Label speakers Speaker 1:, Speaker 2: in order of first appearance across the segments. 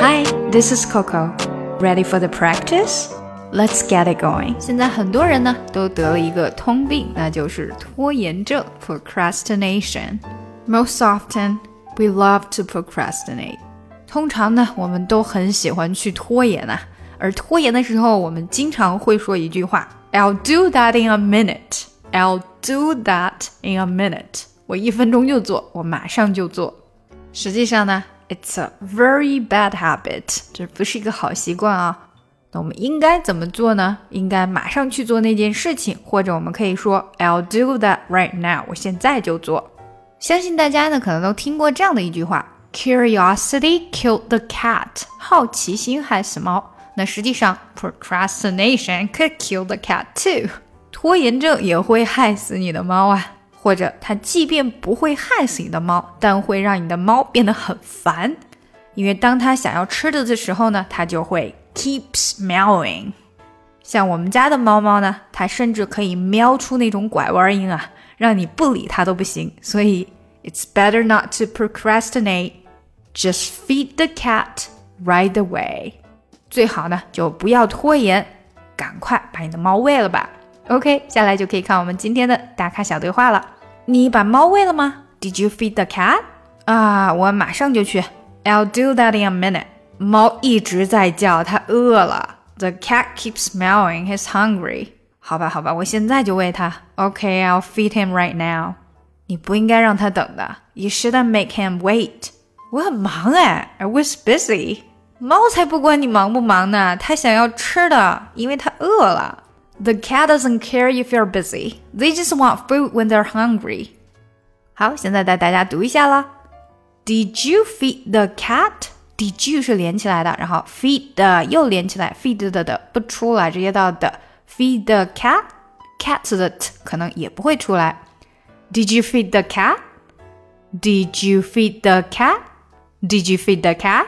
Speaker 1: Hi, this is Coco. Ready for the practice? Let's get it going.
Speaker 2: 现在很多人呢都得了一个通病，那就是拖延症 （procrastination）。Most often, we love to procrastinate. 通常呢，我们都很喜欢去拖延啊。而拖延的时候，我们经常会说一句话：“I'll do that in a minute. I'll do that in a minute.” 我一分钟就做，我马上就做。实际上呢 ，it's a very bad habit，这不是一个好习惯啊。那我们应该怎么做呢？应该马上去做那件事情，或者我们可以说 I'll do that right now，我现在就做。相信大家呢可能都听过这样的一句话：Curiosity killed the cat，好奇心害死猫。那实际上，procrastination could kill the cat too，拖延症也会害死你的猫啊。或者它即便不会害死你的猫，但会让你的猫变得很烦，因为当它想要吃的的时候呢，它就会 keeps meowing。像我们家的猫猫呢，它甚至可以喵出那种拐弯音啊，让你不理它都不行。所以 it's better not to procrastinate, just feed the cat right away。最好呢就不要拖延，赶快把你的猫喂了吧。OK，下来就可以看我们今天的打卡小对话了。你把猫喂了吗？Did you feed the cat？啊，我马上就去。I'll do that in a minute。猫一直在叫，它饿了。The cat keeps meowing. He's hungry. 好吧，好吧，我现在就喂它。OK，I'll feed him right now。你不应该让它等的。You shouldn't make him wait。我很忙哎，I was busy。猫才不管你忙不忙呢，它想要吃的，因为它饿了。The cat doesn't care if you're busy. They just want food when they're hungry. 好，现在带大家读一下啦。Did you feed the cat? Did you 是连起来的，然后 feed 的又连起来，feed 的的不出来，直接到的 feed the cat。cat 的 t 可能也不会出来。Did you feed the cat? Did you feed the cat? Did you feed the cat?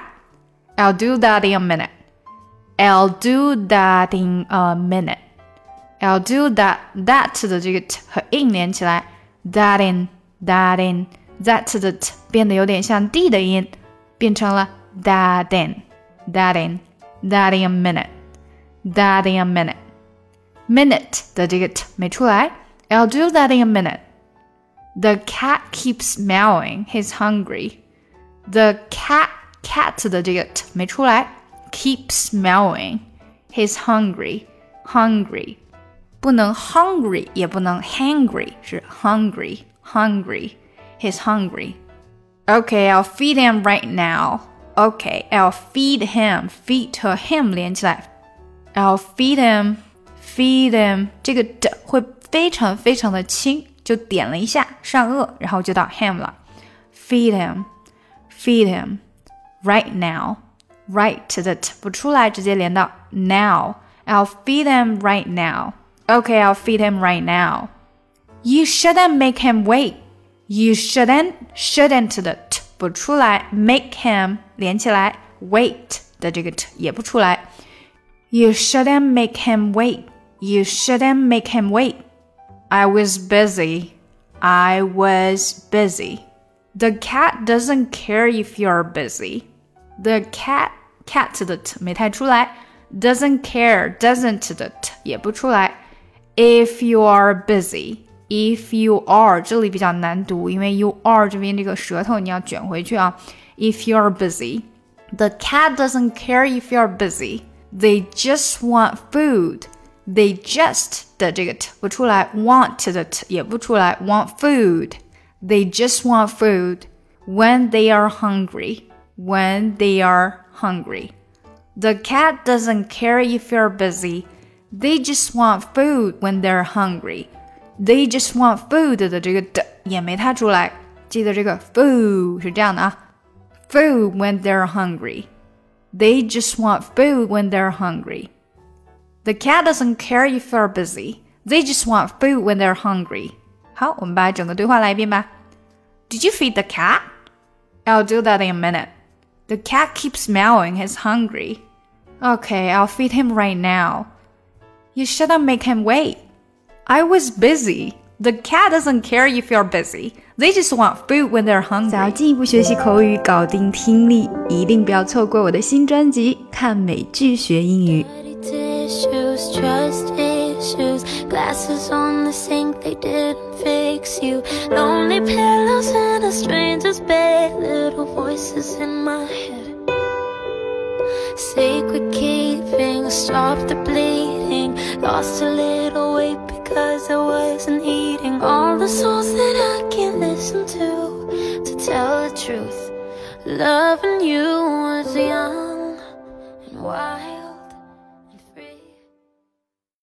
Speaker 2: I'll do that in a minute. I'll do that in a minute. I'll do that that 的这个 t 和 in 连起来，that in that in that 的 t 变得有点像 d 的音，变成了 that in that in that in a minute that in a minute minute 的这个 t 没出来，I'll do that in a minute. The cat keeps meowing. He's hungry. The cat cat 的这个 t 没出来，keeps meowing. He's hungry. Hungry. 不能 hungry，也不能 hungry，是 hungry hungry. He's hungry. Okay, I'll feed him right now. Okay, I'll feed him. Feed 和 him 连起来。I'll feed him, feed him。这个的会非常非常的轻，就点了一下上颚，然后就到 him 了。Feed him, feed him right now. Right 的 t 不出来，直接连到 now. I'll feed him right now. Okay, I'll feed him right now. You shouldn't make him wait. You shouldn't shouldn't 的 t 不出来，make him 连起来，wait 的这个 t 也不出来。You shouldn't make him wait. You shouldn't make him wait. I was busy. I was busy. The cat doesn't care if you're busy. The cat cat 的 t 没太出来，doesn't care doesn't 的 t 也不出来。 if you are busy, if you are 这里比较难读，因为 you are 这边这个舌头你要卷回去啊。If you are busy, the cat doesn't care if you are busy. They just want food. They just 的这个 t 不出来，want 的 t 也不出来，want food. They just want food when they are hungry. When they are hungry. The cat doesn't care if you're busy. They just want food when they're hungry. They just want food 的这个的也没太出来，记得这个 food 是这样的啊，food when they're hungry. They just want food when they're hungry. The cat doesn't care if you're busy. They just want food when they're hungry. 好，我们把整个对话来一遍吧。Did you feed the cat? I'll do that in a minute. The cat keeps meowing. He's hungry. Okay, I'll feed him right now. You shouldn't make him wait. I was busy. The cat doesn't care if you're busy. They just want food when they're
Speaker 1: 想要
Speaker 2: hungry.
Speaker 1: 进一步学习口语，搞定听力，一定不要错过我的新专辑《看美剧学英语》。
Speaker 3: Dirty tissues, trust issues, glasses on the sink, they didn't fix you. Lonely pillows in a stranger's bed, little voices in my head. Sacred keeping, stop the bleeding. Lost a little weight because I wasn't eating all the songs that I can't listen to. To tell the truth, loving you was young.